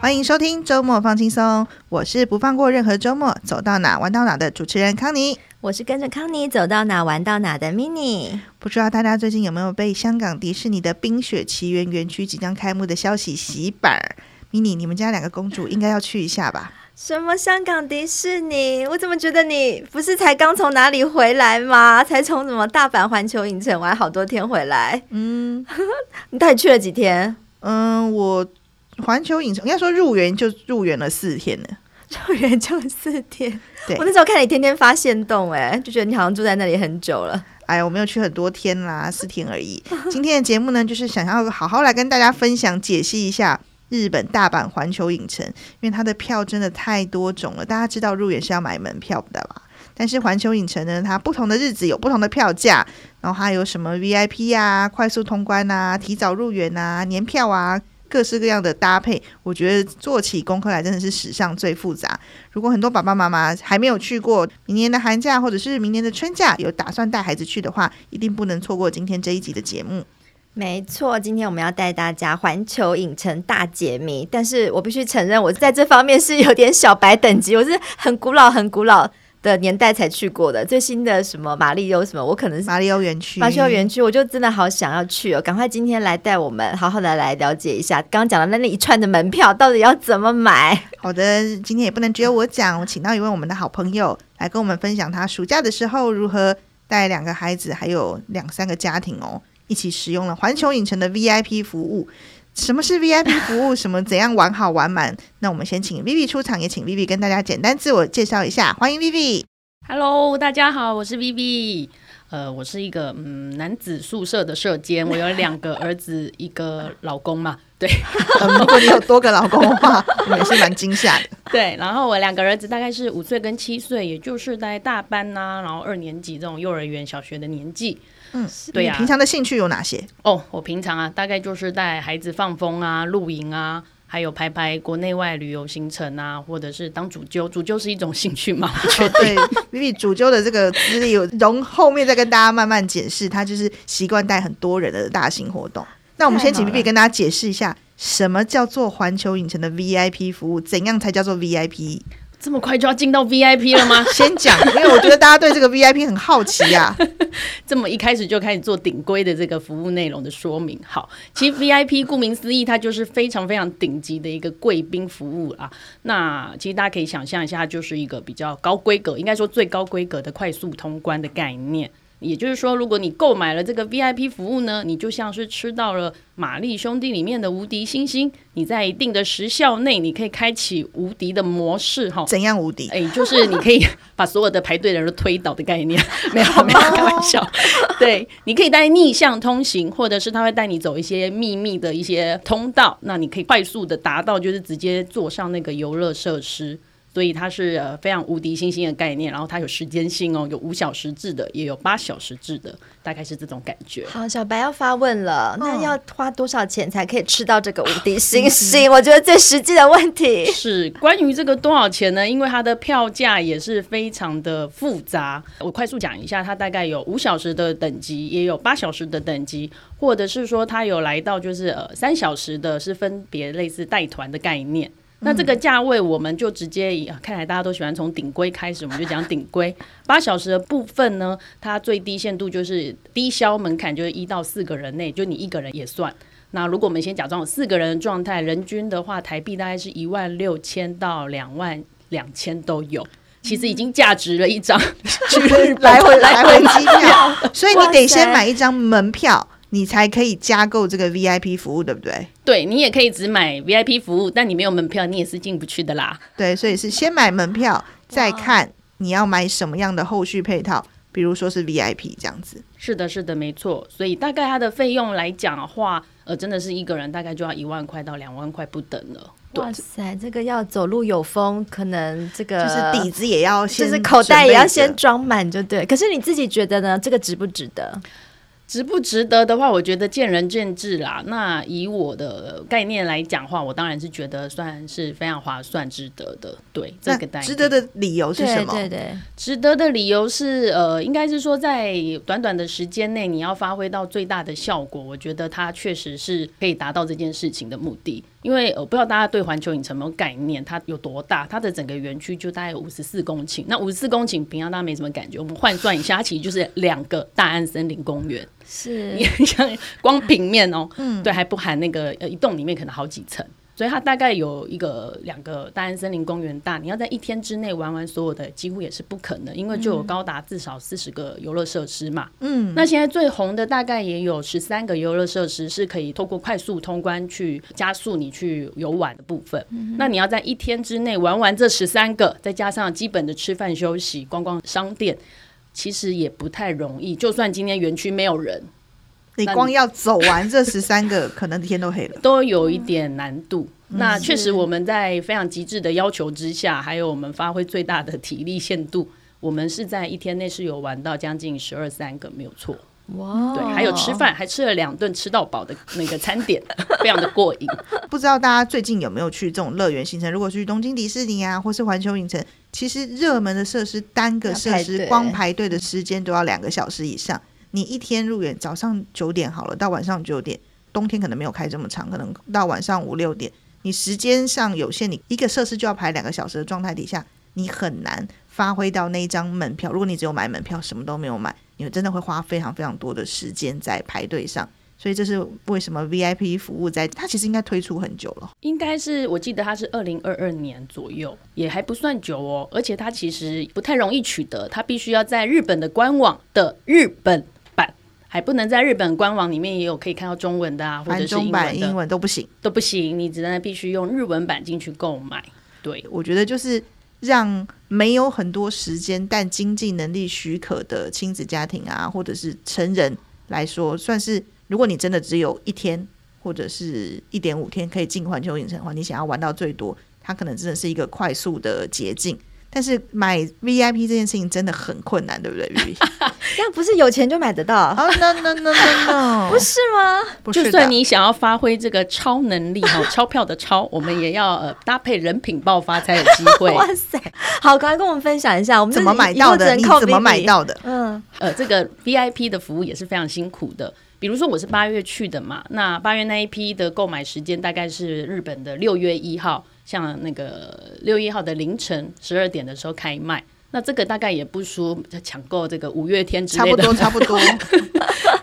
欢迎收听周末放轻松，我是不放过任何周末，走到哪玩到哪的主持人康妮，我是跟着康妮走到哪玩到哪的 Mini。不知道大家最近有没有被香港迪士尼的冰雪奇缘园区即将开幕的消息洗版？Mini，你们家两个公主应该要去一下吧？什么香港迪士尼？我怎么觉得你不是才刚从哪里回来吗？才从什么大阪环球影城玩好多天回来？嗯，你到底去了几天？嗯，我。环球影城应该说入园就入园了四天呢，入园就四天。对，我那时候看你天天发现动，哎，就觉得你好像住在那里很久了。哎呀，我没有去很多天啦，四天而已。今天的节目呢，就是想要好好来跟大家分享、解析一下日本大阪环球影城，因为它的票真的太多种了。大家知道入园是要买门票的吧？但是环球影城呢，它不同的日子有不同的票价，然后还有什么 VIP 啊、快速通关啊、提早入园啊、年票啊。各式各样的搭配，我觉得做起功课来真的是史上最复杂。如果很多爸爸妈妈还没有去过，明年的寒假或者是明年的春假有打算带孩子去的话，一定不能错过今天这一集的节目。没错，今天我们要带大家环球影城大解谜。但是我必须承认，我在这方面是有点小白等级，我是很古老、很古老。的年代才去过的最新的什么马里欧什么，我可能是马里欧园区，马里欧园区，我就真的好想要去哦！赶快今天来带我们好好的来了解一下，刚刚讲的那那一串的门票到底要怎么买？好的，今天也不能只有我讲，我请到一位我们的好朋友来跟我们分享他暑假的时候如何带两个孩子还有两三个家庭哦，一起使用了环球影城的 VIP 服务。什么是 VIP 服务？什么怎样玩好玩满？那我们先请 Vivi 出场，也请 Vivi 跟大家简单自我介绍一下。欢迎 Vivi。Hello，大家好，我是 Vivi。呃，我是一个嗯男子宿舍的舍监，我有两个儿子，一个老公嘛。对，嗯、如果你有多个老公的话，也是蛮惊吓的。对，然后我两个儿子大概是五岁跟七岁，也就是在大班呐、啊，然后二年级这种幼儿园、小学的年纪。嗯，对呀、啊。平常的兴趣有哪些？哦，我平常啊，大概就是带孩子放风啊、露营啊，还有排排国内外旅游行程啊，或者是当主揪。主揪是一种兴趣吗？我觉得对，Vivi 主揪的这个资历，容后面再跟大家慢慢解释。他就是习惯带很多人的大型活动。那我们先请 Vivi 跟大家解释一下，什么叫做环球影城的 VIP 服务？怎样才叫做 VIP？这么快就要进到 VIP 了吗？先讲，因为我觉得大家对这个 VIP 很好奇呀、啊。这么一开始就开始做顶规的这个服务内容的说明。好，其实 VIP 顾名思义，它就是非常非常顶级的一个贵宾服务啊。那其实大家可以想象一下，它就是一个比较高规格，应该说最高规格的快速通关的概念。也就是说，如果你购买了这个 VIP 服务呢，你就像是吃到了玛丽兄弟里面的无敌星星。你在一定的时效内，你可以开启无敌的模式，哈。怎样无敌？哎，就是你可以把所有的排队的人都推倒的概念。没有，没有，开玩笑。对，你可以带逆向通行，或者是他会带你走一些秘密的一些通道，那你可以快速的达到，就是直接坐上那个游乐设施。所以它是呃非常无敌星星的概念，然后它有时间性哦，有五小时制的，也有八小时制的，大概是这种感觉。好，小白要发问了，那要花多少钱才可以吃到这个无敌星星？我觉得最实际的问题是关于这个多少钱呢？因为它的票价也是非常的复杂。我快速讲一下，它大概有五小时的等级，也有八小时的等级，或者是说它有来到就是呃三小时的，是分别类似带团的概念。那这个价位，我们就直接以看来大家都喜欢从顶规开始，我们就讲顶规。八小时的部分呢，它最低限度就是低消门槛，就是一到四个人内，就你一个人也算。那如果我们先假装有四个人的状态，人均的话，台币大概是一万六千到两万两千都有，其实已经价值了一张 来回来回机票，所以你得先买一张门票。你才可以加购这个 VIP 服务，对不对？对，你也可以只买 VIP 服务，但你没有门票，你也是进不去的啦。对，所以是先买门票，再看你要买什么样的后续配套，比如说是 VIP 这样子。是的，是的，没错。所以大概它的费用来讲的话，呃，真的是一个人大概就要一万块到两万块不等了。哇塞，这个要走路有风，可能这个就是底子也要先，就是口袋也要先装满，就对。可是你自己觉得呢？这个值不值得？值不值得的话，我觉得见仁见智啦。那以我的概念来讲话，我当然是觉得算是非常划算、值得的。对，这个。值得的理由是什么？对对对，值得的理由是呃，应该是说在短短的时间内，你要发挥到最大的效果。我觉得它确实是可以达到这件事情的目的。因为我不知道大家对环球影城有没有概念，它有多大？它的整个园区就大概有五十四公顷。那五十四公顷，平常大家没什么感觉。我们换算一下，它其实就是两个大安森林公园。是，你像光平面哦，嗯，对，还不含那个呃一栋里面可能好几层。所以它大概有一个两个大安森林公园大，你要在一天之内玩完所有的，几乎也是不可能，因为就有高达至少四十个游乐设施嘛。嗯，那现在最红的大概也有十三个游乐设施，是可以透过快速通关去加速你去游玩的部分。嗯、那你要在一天之内玩完这十三个，再加上基本的吃饭休息、逛逛商店，其实也不太容易。就算今天园区没有人。你光要走完这十三个，可能天都黑了，都有一点难度。嗯、那确实，我们在非常极致的要求之下，还有我们发挥最大的体力限度，我们是在一天内是有玩到将近十二三个，没有错。哇，对，还有吃饭，还吃了两顿吃到饱的那个餐点，非常的过瘾。不知道大家最近有没有去这种乐园行程？如果去东京迪士尼啊，或是环球影城，其实热门的设施单个设施光排队的时间都要两个小时以上。你一天入园，早上九点好了，到晚上九点，冬天可能没有开这么长，可能到晚上五六点，你时间上有限，你一个设施就要排两个小时的状态底下，你很难发挥到那一张门票。如果你只有买门票，什么都没有买，你真的会花非常非常多的时间在排队上。所以这是为什么 VIP 服务在它其实应该推出很久了，应该是我记得它是二零二二年左右，也还不算久哦。而且它其实不太容易取得，它必须要在日本的官网的日本。还不能在日本官网里面也有可以看到中文的啊，或者是英文的，英文都不行，都不行，你只能必须用日文版进去购买。对，我觉得就是让没有很多时间但经济能力许可的亲子家庭啊，或者是成人来说，算是如果你真的只有一天或者是一点五天可以进环球影城的话，你想要玩到最多，它可能真的是一个快速的捷径。但是买 VIP 这件事情真的很困难，对不对 这样不是有钱就买得到？啊、oh,，no no no no no，不是吗？不是，就算你想要发挥这个超能力哈，钞票的钞，我们也要呃搭配人品爆发才有机会。哇塞，好，赶快跟我们分享一下，我们怎么买到的？你怎么买到的？嗯，呃，这个 VIP 的服务也是非常辛苦的。比如说我是八月去的嘛，那八月那一批的购买时间大概是日本的六月一号。像那个六月一号的凌晨十二点的时候开卖，那这个大概也不输抢购这个五月天之类的，差不多，差不多。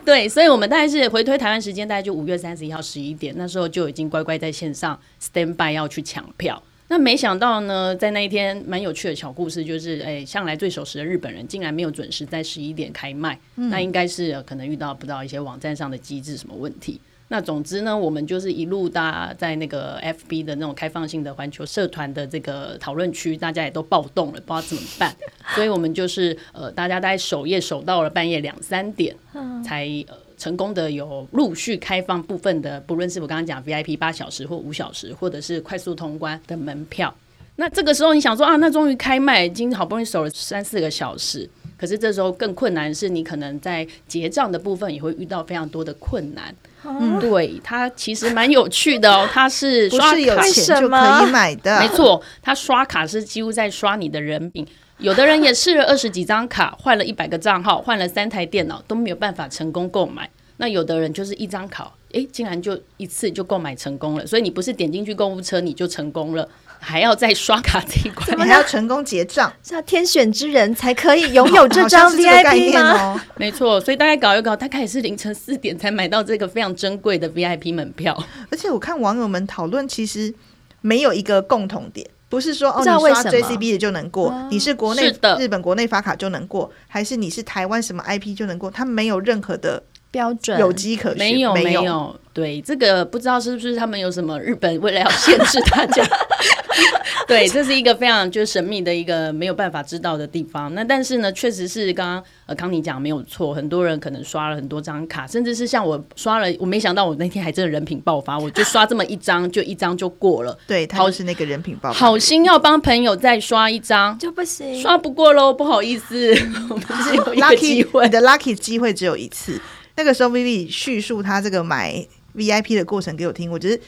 对，所以我们大概是回推台湾时间，大概就五月三十一号十一点，那时候就已经乖乖在线上 stand by 要去抢票。那没想到呢，在那一天蛮有趣的小故事，就是哎，向来最守时的日本人竟然没有准时在十一点开卖，嗯、那应该是可能遇到不到一些网站上的机制什么问题。那总之呢，我们就是一路搭在那个 FB 的那种开放性的环球社团的这个讨论区，大家也都暴动了，不知道怎么办。所以我们就是呃，大家在守夜守到了半夜两三点，才呃成功的有陆续开放部分的，不论是我刚刚讲 VIP 八小时或五小时，或者是快速通关的门票。那这个时候你想说啊，那终于开卖，已经好不容易守了三四个小时，可是这时候更困难的是，你可能在结账的部分也会遇到非常多的困难。嗯，对，它其实蛮有趣的哦，它是刷卡有钱就可以买的，没错，它刷卡是几乎在刷你的人品。有的人也试了二十几张卡，换了一百个账号，换了三台电脑都没有办法成功购买。那有的人就是一张卡，哎，竟然就一次就购买成功了。所以你不是点进去购物车你就成功了。还要再刷卡这一关，还要成功结账，是要天选之人才可以拥有这张 VIP 吗？哦、没错，所以大概搞一搞，大概也是凌晨四点才买到这个非常珍贵的 VIP 门票。而且我看网友们讨论，其实没有一个共同点，不是说哦，你刷 JCB 的就能过，啊、你是国内的。日本国内发卡就能过，还是你是台湾什么 IP 就能过？它没有任何的。标准。有机可循，没有。没有，对这个不知道是不是他们有什么日本为了要限制大家，对，这是一个非常就是神秘的一个没有办法知道的地方。那但是呢，确实是刚刚呃康妮讲没有错，很多人可能刷了很多张卡，甚至是像我刷了，我没想到我那天还真的人品爆发，我就刷这么一张，就一张就过了。对，他就是那个人品爆发，好心要帮朋友再刷一张就不行，刷不过喽，不好意思，我们只有一个机会，你的 lucky 机会只有一次。那个时候，Vivi 叙述他这个买 VIP 的过程给我听，我就是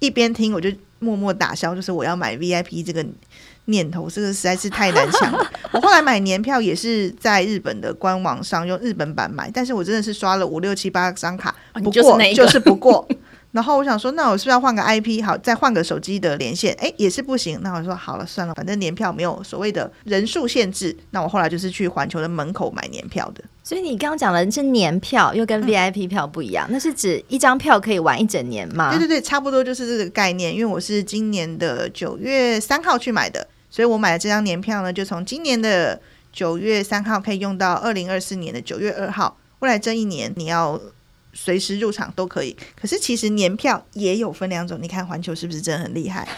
一边听我就默默打消，就是我要买 VIP 这个念头，这个实在是太难抢了。我后来买年票也是在日本的官网上用日本版买，但是我真的是刷了五六七八张卡，不过就是不过。然后我想说，那我是不是要换个 IP？好，再换个手机的连线，哎，也是不行。那我说好了，算了，反正年票没有所谓的人数限制。那我后来就是去环球的门口买年票的。所以你刚刚讲的是年票，又跟 VIP 票不一样，嗯、那是指一张票可以玩一整年吗？对对对，差不多就是这个概念。因为我是今年的九月三号去买的，所以我买的这张年票呢，就从今年的九月三号可以用到二零二四年的九月二号。未来这一年你要。随时入场都可以，可是其实年票也有分两种。你看环球是不是真的很厉害？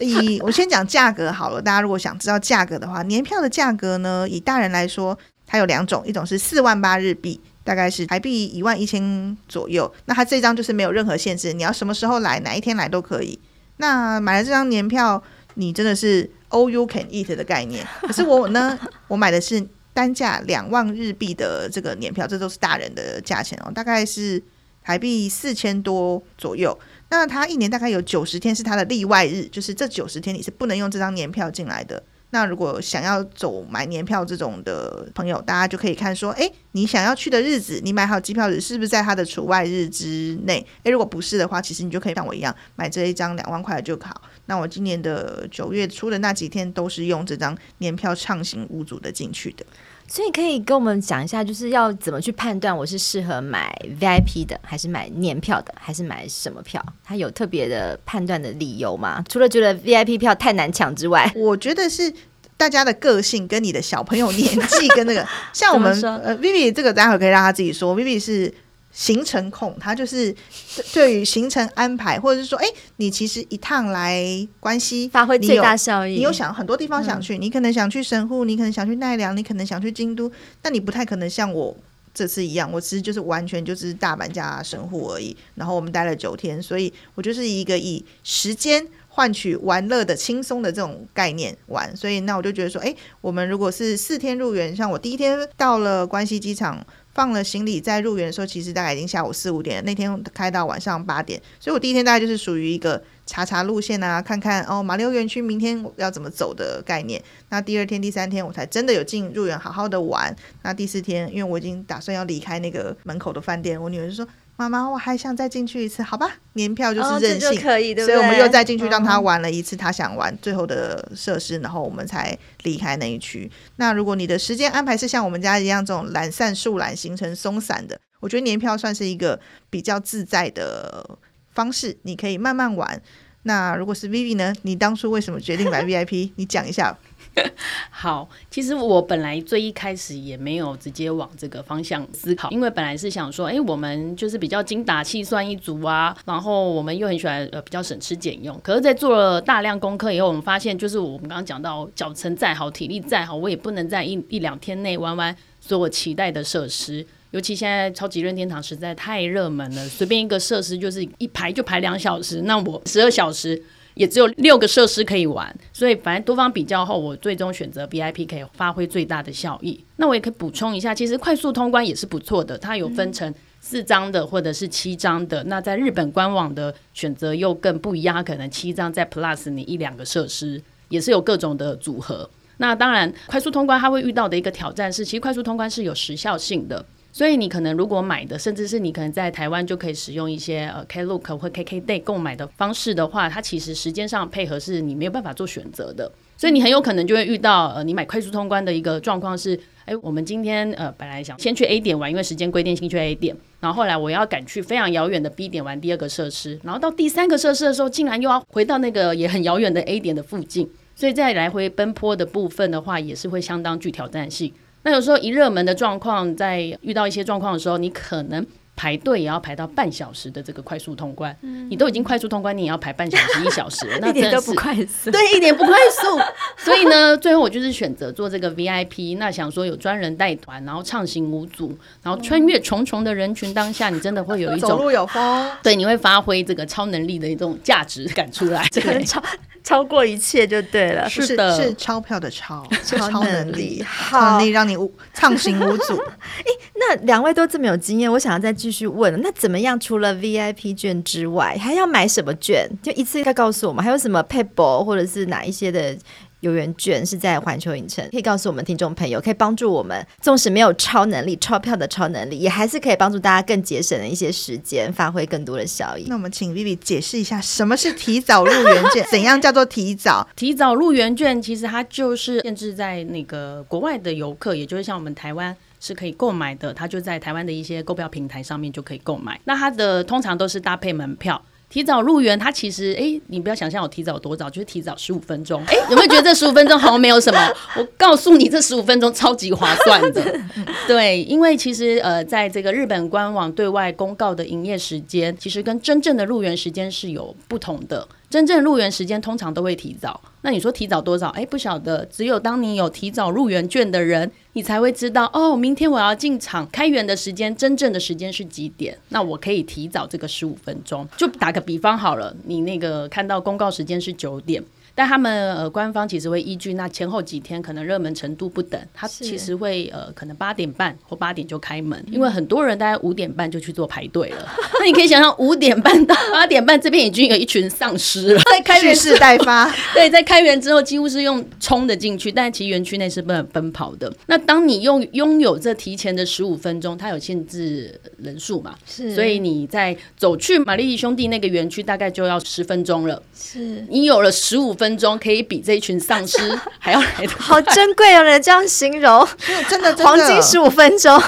以我先讲价格好了，大家如果想知道价格的话，年票的价格呢，以大人来说，它有两种，一种是四万八日币，大概是台币一万一千左右。那它这张就是没有任何限制，你要什么时候来，哪一天来都可以。那买了这张年票，你真的是 all you can eat 的概念。可是我呢，我买的是。单价两万日币的这个年票，这都是大人的价钱哦，大概是台币四千多左右。那他一年大概有九十天是他的例外日，就是这九十天你是不能用这张年票进来的。那如果想要走买年票这种的朋友，大家就可以看说，诶，你想要去的日子，你买好机票日是不是在他的除外日之内？诶，如果不是的话，其实你就可以像我一样买这一张两万块的就好。那我今年的九月初的那几天都是用这张年票畅行无阻的进去的。所以可以跟我们讲一下，就是要怎么去判断我是适合买 VIP 的，还是买年票的，还是买什么票？他有特别的判断的理由吗？除了觉得 VIP 票太难抢之外，我觉得是大家的个性跟你的小朋友年纪跟那个，像我们呃 Vivi 这个待会可以让他自己说，Vivi 是。行程控，他就是 对于行程安排，或者是说，哎，你其实一趟来关西发挥最大效益，你有想很多地方想去，嗯、你可能想去神户，你可能想去奈良，你可能想去京都，但你不太可能像我这次一样，我其实就是完全就是大阪加神户而已。然后我们待了九天，所以我就是一个以时间换取玩乐的轻松的这种概念玩。所以那我就觉得说，哎，我们如果是四天入园，像我第一天到了关西机场。放了行李在入园的时候，其实大概已经下午四五点。那天开到晚上八点，所以我第一天大概就是属于一个查查路线啊，看看哦马里奥园区明天要怎么走的概念。那第二天、第三天我才真的有进入园好好的玩。那第四天，因为我已经打算要离开那个门口的饭店，我女儿就说。妈妈，我还想再进去一次，好吧？年票就是任性，哦、可以，对不对？所以我们又再进去让他玩了一次他想玩最后的设施，然后我们才离开那一区。那如果你的时间安排是像我们家一样这种懒散树懒行程松散的，我觉得年票算是一个比较自在的方式，你可以慢慢玩。那如果是 Vivi 呢？你当初为什么决定买 VIP？你讲一下。好，其实我本来最一开始也没有直接往这个方向思考，因为本来是想说，哎，我们就是比较精打细算一族啊，然后我们又很喜欢呃比较省吃俭用。可是，在做了大量功课以后，我们发现，就是我们刚刚讲到，脚程再好，体力再好，我也不能在一一两天内玩完所有期待的设施。尤其现在超级任天堂实在太热门了，随便一个设施就是一排就排两小时，那我十二小时。也只有六个设施可以玩，所以反正多方比较后，我最终选择 VIP 可以发挥最大的效益。那我也可以补充一下，其实快速通关也是不错的，它有分成四张的或者是七张的。那在日本官网的选择又更不一样，它可能七张再 Plus 你一两个设施，也是有各种的组合。那当然，快速通关它会遇到的一个挑战是，其实快速通关是有时效性的。所以你可能如果买的，甚至是你可能在台湾就可以使用一些呃 Klook 或 KKday 购买的方式的话，它其实时间上配合是你没有办法做选择的。所以你很有可能就会遇到呃你买快速通关的一个状况是，哎，我们今天呃本来想先去 A 点玩，因为时间规定先去 A 点，然后后来我要赶去非常遥远的 B 点玩第二个设施，然后到第三个设施的时候，竟然又要回到那个也很遥远的 A 点的附近，所以在来回奔波的部分的话，也是会相当具挑战性。那有时候一热门的状况，在遇到一些状况的时候，你可能排队也要排到半小时的这个快速通关。嗯、你都已经快速通关，你也要排半小时、一小时，那一点都不快速。对，一点不快速。所以呢，最后我就是选择做这个 VIP。那想说有专人带团，然后畅行无阻，然后穿越重重的人群当下，你真的会有一种走路有风。对，你会发挥这个超能力的一种价值感出来。可能超。超过一切就对了，是的，是钞票的钞，超能力，超能力让你 畅行无阻。哎，那两位都这么有经验，我想要再继续问，那怎么样？除了 VIP 券之外，还要买什么券？就一次再告诉我们，还有什么 PayPal 或者是哪一些的游园券是在环球影城，可以告诉我们听众朋友，可以帮助我们，纵使没有超能力、钞票的超能力，也还是可以帮助大家更节省的一些时间，发挥更多的效益。那我们请 Vivi 解释一下，什么是提早入园券？怎样叫做提早？提早入园券其实它就是限制在那个国外的游客，也就是像我们台湾是可以购买的，它就在台湾的一些购票平台上面就可以购买。那它的通常都是搭配门票。提早入园，它其实哎、欸，你不要想象我提早多早，就是提早十五分钟。哎、欸，有没有觉得这十五分钟好像没有什么？我告诉你，这十五分钟超级划算的。对，因为其实呃，在这个日本官网对外公告的营业时间，其实跟真正的入园时间是有不同的。真正入园时间通常都会提早，那你说提早多少？哎，不晓得。只有当你有提早入园券的人，你才会知道哦。明天我要进场开园的时间，真正的时间是几点？那我可以提早这个十五分钟。就打个比方好了，你那个看到公告时间是九点。但他们呃，官方其实会依据那前后几天可能热门程度不等，他其实会呃，可能八点半或八点就开门，因为很多人大概五点半就去做排队了。那你可以想象，五点半到八点半这边已经有一群丧尸了，在开园蓄势待发。对，在开园之后几乎是用冲的进去，但其实园区内是不能奔跑的。那当你用拥有这提前的十五分钟，它有限制人数嘛？是，所以你在走去玛丽兄弟那个园区大概就要十分钟了。是你有了十五分。钟可以比这一群丧尸 还要来的好珍贵，有人这样形容，真的，黄金十五分钟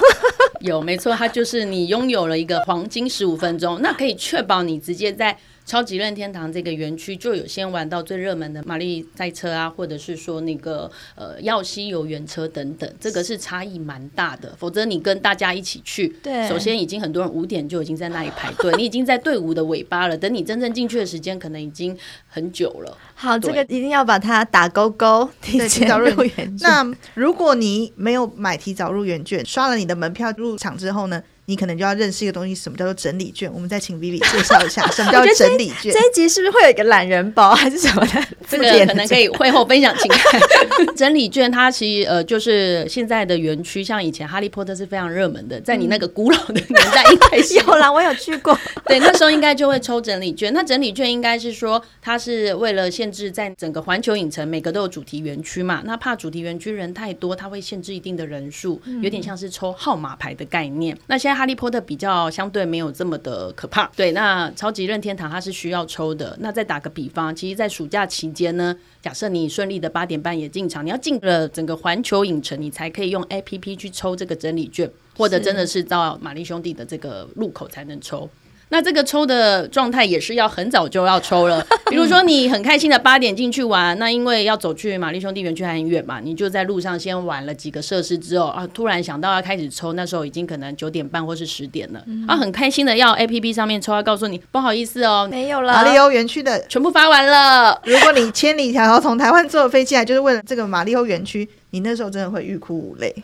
有没错，它就是你拥有了一个黄金十五分钟，那可以确保你直接在。超级任天堂这个园区就有先玩到最热门的玛丽赛车啊，或者是说那个呃耀西游园车等等，这个是差异蛮大的。否则你跟大家一起去，对，首先已经很多人五点就已经在那里排队，你已经在队伍的尾巴了。等你真正进去的时间，可能已经很久了。好，这个一定要把它打勾勾，提早入 园。那如果你没有买提早入园券，刷了你的门票入场之后呢？你可能就要认识一个东西，什么叫做整理券？我们再请 Vivi 介绍一下什么叫整理券。这一集是不是会有一个懒人包还是什么的？这个可能可以会后分享，请看。整理券它其实呃就是现在的园区，像以前哈利波特是非常热门的，在你那个古老的年代应该是 有啦，我有去过。对，那时候应该就会抽整理券。那整理券应该是说，它是为了限制在整个环球影城每个都有主题园区嘛，那怕主题园区人太多，它会限制一定的人数，有点像是抽号码牌的概念。那现在哈利波特比较相对没有这么的可怕。对，那超级任天堂它是需要抽的。那再打个比方，其实，在暑假期间呢，假设你顺利的八点半也进场，你要进了整个环球影城，你才可以用 APP 去抽这个整理券，或者真的是到玛丽兄弟的这个入口才能抽。那这个抽的状态也是要很早就要抽了，比如说你很开心的八点进去玩，那因为要走去玛丽兄弟园区还很远嘛，你就在路上先玩了几个设施之后啊，突然想到要开始抽，那时候已经可能九点半或是十点了，啊，很开心的要 APP 上面抽，要告诉你不好意思哦，没有了，玛利欧园区的全部发完了。如果你千里迢迢从台湾坐飞机来，就是为了这个玛利欧园区，你那时候真的会欲哭无泪。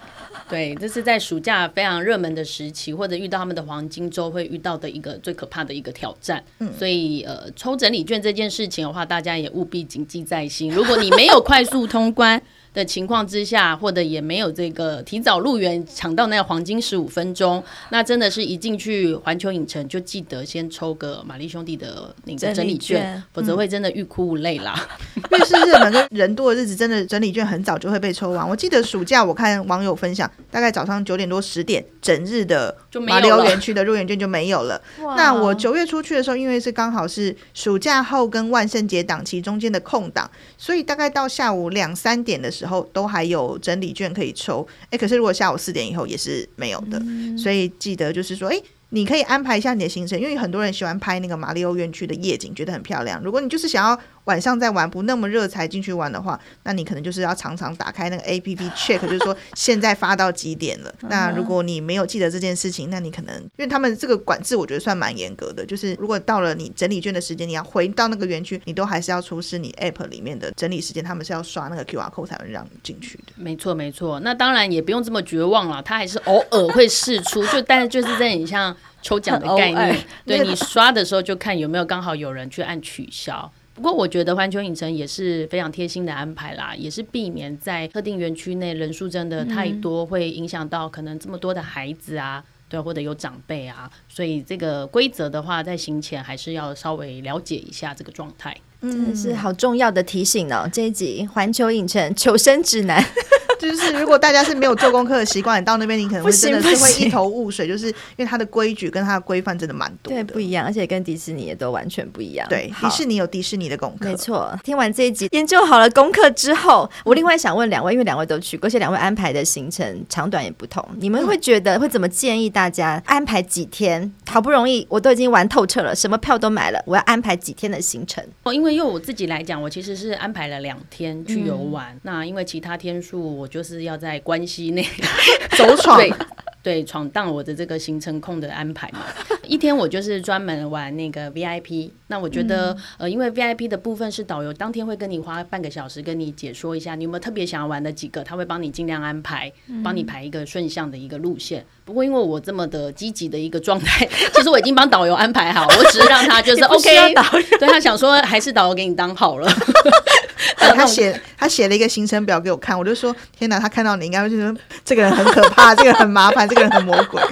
对，这是在暑假非常热门的时期，或者遇到他们的黄金周会遇到的一个最可怕的一个挑战。嗯，所以呃，抽整理券这件事情的话，大家也务必谨记在心。如果你没有快速通关。的情况之下，或者也没有这个提早入园抢到那个黄金十五分钟，那真的是一进去环球影城就记得先抽个玛丽兄弟的那个整理券，理否则会真的欲哭无泪啦。越、嗯、是日本跟人多的日子，真的整理券很早就会被抽完。我记得暑假我看网友分享，大概早上九点多十点，整日的马里奥园区的入园券就没有了。那我九月出去的时候，因为是刚好是暑假后跟万圣节档期中间的空档，所以大概到下午两三点的时候。都还有整理券可以抽，哎，可是如果下午四点以后也是没有的，嗯、所以记得就是说，哎。你可以安排一下你的行程，因为很多人喜欢拍那个马里奥园区的夜景，觉得很漂亮。如果你就是想要晚上再玩，不那么热才进去玩的话，那你可能就是要常常打开那个 APP check，就是说现在发到几点了。那如果你没有记得这件事情，那你可能因为他们这个管制，我觉得算蛮严格的。就是如果到了你整理券的时间，你要回到那个园区，你都还是要出示你 app 里面的整理时间，他们是要刷那个 QR code 才能让你进去的。没错，没错。那当然也不用这么绝望了，他还是偶尔会试出，就但是就是在你像。抽奖的概念，对你刷的时候就看有没有刚好有人去按取消。不过我觉得环球影城也是非常贴心的安排啦，也是避免在特定园区内人数真的太多，会影响到可能这么多的孩子啊。对，或者有长辈啊，所以这个规则的话，在行前还是要稍微了解一下这个状态。真的是好重要的提醒哦！这一集环球影城求生指南。就是如果大家是没有做功课的习惯，你到那边你可能会真的是会一头雾水，就是因为它的规矩跟它的规范真的蛮多的，对，不一样，而且跟迪士尼也都完全不一样。对，迪士尼有迪士尼的功课，没错。听完这一集研究好了功课之后，我另外想问两位，因为两位都去过，而且两位安排的行程长短也不同，你们会觉得会怎么建议大家安排几天？好不容易我都已经玩透彻了，什么票都买了，我要安排几天的行程？哦，因为因为我自己来讲，我其实是安排了两天去游玩，那因为其他天数我就是要在。关系内走闯，对，闯荡我的这个行程控的安排嘛。一天我就是专门玩那个 VIP。那我觉得，嗯、呃，因为 VIP 的部分是导游当天会跟你花半个小时跟你解说一下，你有没有特别想要玩的几个，他会帮你尽量安排，帮你排一个顺向的一个路线。不过因为我这么的积极的一个状态，其实我已经帮导游安排好，我只是让他就是 OK，对他想说还是导游给你当好了。他写他写了一个行程表给我看，我就说天哪，他看到你应该会觉得这个人很可怕，这个人很麻烦，这个人很魔鬼。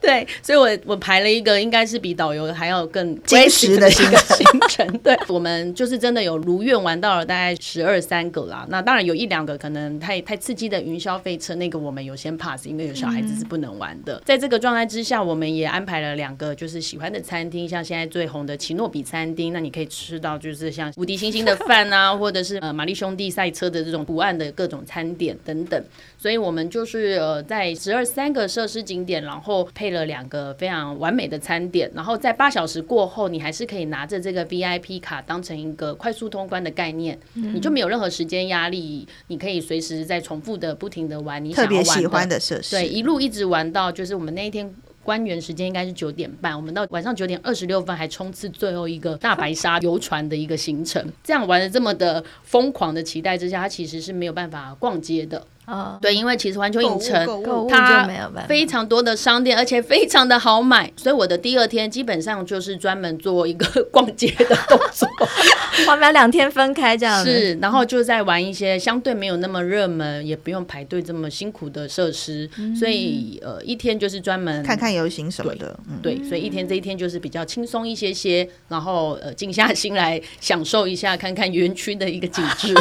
对，所以我我排了一个应该是比导游还要更坚实的行行程。对，我们就是真的有如愿玩到了大概十二三个啦。那当然有一两个可能太太刺激的云霄飞车，那个我们有先 pass，因为有小孩子是不能玩的。嗯、在这个状态之下，我们也安排了两个就是喜欢的餐厅，像现在最红的奇诺比餐厅，那你可以吃到就是像无敌星星的饭啊，或者是。呃，玛丽兄弟赛车的这种图案的各种餐点等等，所以我们就是呃，在十二三个设施景点，然后配了两个非常完美的餐点，然后在八小时过后，你还是可以拿着这个 VIP 卡当成一个快速通关的概念，嗯、你就没有任何时间压力，你可以随时在重复的不停的玩你想要玩的，特别喜欢的设施，对，一路一直玩到就是我们那一天。关园时间应该是九点半，我们到晚上九点二十六分还冲刺最后一个大白鲨游船的一个行程，这样玩的这么的疯狂的期待之下，他其实是没有办法逛街的。啊，oh, 对，因为其实环球影城它非常多的商店，而且非常的好买，所以我的第二天基本上就是专门做一个逛街的动作，我们要两天分开这样。子，是，然后就在玩一些相对没有那么热门，也不用排队这么辛苦的设施，嗯、所以呃一天就是专门看看游行什么的，对，对，所以一天这一天就是比较轻松一些些，然后呃静下心来享受一下看看园区的一个景致，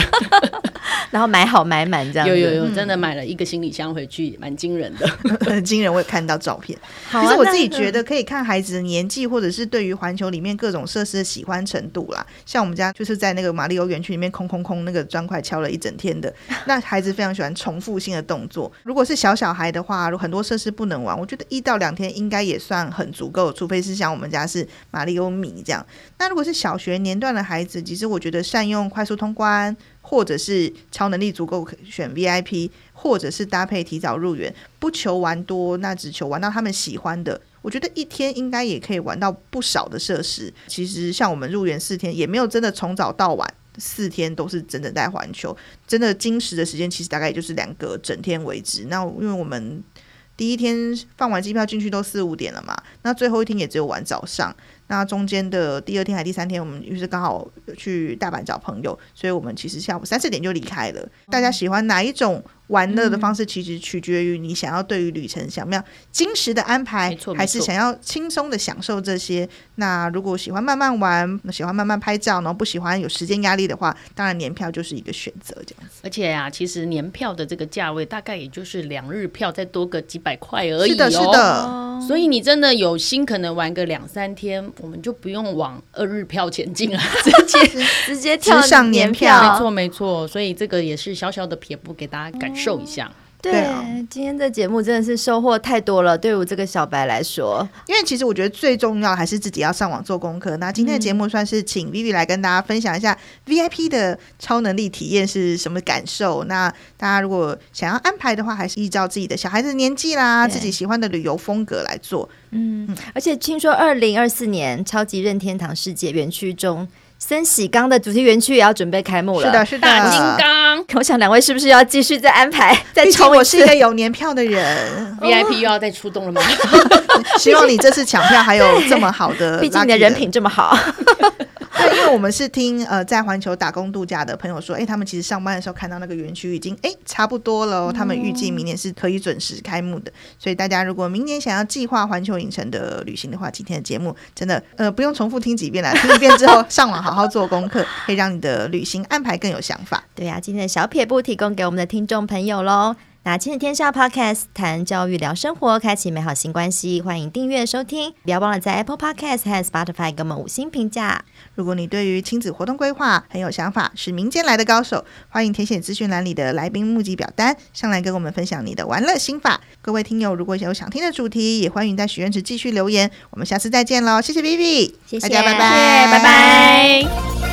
然后买好买满这样，有有有。真的买了一个行李箱回去，蛮惊人的，很 惊人。我也看到照片。好啊，其实我自己觉得可以看孩子的年纪，或者是对于环球里面各种设施的喜欢程度啦。像我们家就是在那个马里欧园区里面空空空那个砖块敲了一整天的，那孩子非常喜欢重复性的动作。如果是小小孩的话，很多设施不能玩，我觉得一到两天应该也算很足够，除非是像我们家是马里欧米这样。那如果是小学年段的孩子，其实我觉得善用快速通关。或者是超能力足够选 VIP，或者是搭配提早入园，不求玩多，那只求玩到他们喜欢的。我觉得一天应该也可以玩到不少的设施。其实像我们入园四天，也没有真的从早到晚四天都是真的在环球，真的精实的时间其实大概也就是两个整天为止。那因为我们第一天放完机票进去都四五点了嘛，那最后一天也只有玩早上。那中间的第二天还第三天，我们于是刚好去大阪找朋友，所以我们其实下午三四点就离开了。大家喜欢哪一种？玩乐的方式其实取决于你想要对于旅程想要精实的安排，还是想要轻松的享受这些。那如果喜欢慢慢玩，喜欢慢慢拍照，然后不喜欢有时间压力的话，当然年票就是一个选择这样子。而且啊，其实年票的这个价位大概也就是两日票再多个几百块而已哦。是的，是的。所以你真的有心可能玩个两三天，我们就不用往二日票前进了，直接直接跳上年票。没错，没错。所以这个也是小小的撇步给大家感。受一下，对，对啊，今天的节目真的是收获太多了，对我这个小白来说，因为其实我觉得最重要还是自己要上网做功课。那今天的节目算是请 Vivi 来跟大家分享一下 VIP 的超能力体验是什么感受。那大家如果想要安排的话，还是依照自己的小孩子年纪啦，自己喜欢的旅游风格来做。嗯，嗯，而且听说二零二四年超级任天堂世界园区中。森喜刚的主题园区也要准备开幕了，是的，是的，大金刚。我想两位是不是要继续再安排？再抽？我是一个有年票的人，VIP 又要再出动了吗？希望你这次抢票还有这么好的，毕竟你的人品这么好。对，因为我们是听呃在环球打工度假的朋友说，哎，他们其实上班的时候看到那个园区已经哎差不多了，他们预计明年是可以准时开幕的。所以大家如果明年想要计划环球影城的旅行的话，今天的节目真的呃不用重复听几遍了，听一遍之后上网好好做功课，可以让你的旅行安排更有想法。对呀、啊，今天的小撇步提供给我们的听众朋友喽。那亲子天下 Podcast 谈教育聊生活，开启美好新关系，欢迎订阅收听，不要忘了在 Apple Podcast 和 Spotify 给我们五星评价。如果你对于亲子活动规划很有想法，是民间来的高手，欢迎填写资讯栏里的来宾募集表单，上来跟我们分享你的玩乐心法。各位听友，如果有想听的主题，也欢迎在许愿池继续留言。我们下次再见喽，谢谢 Vivi，谢谢大家，拜拜，拜拜。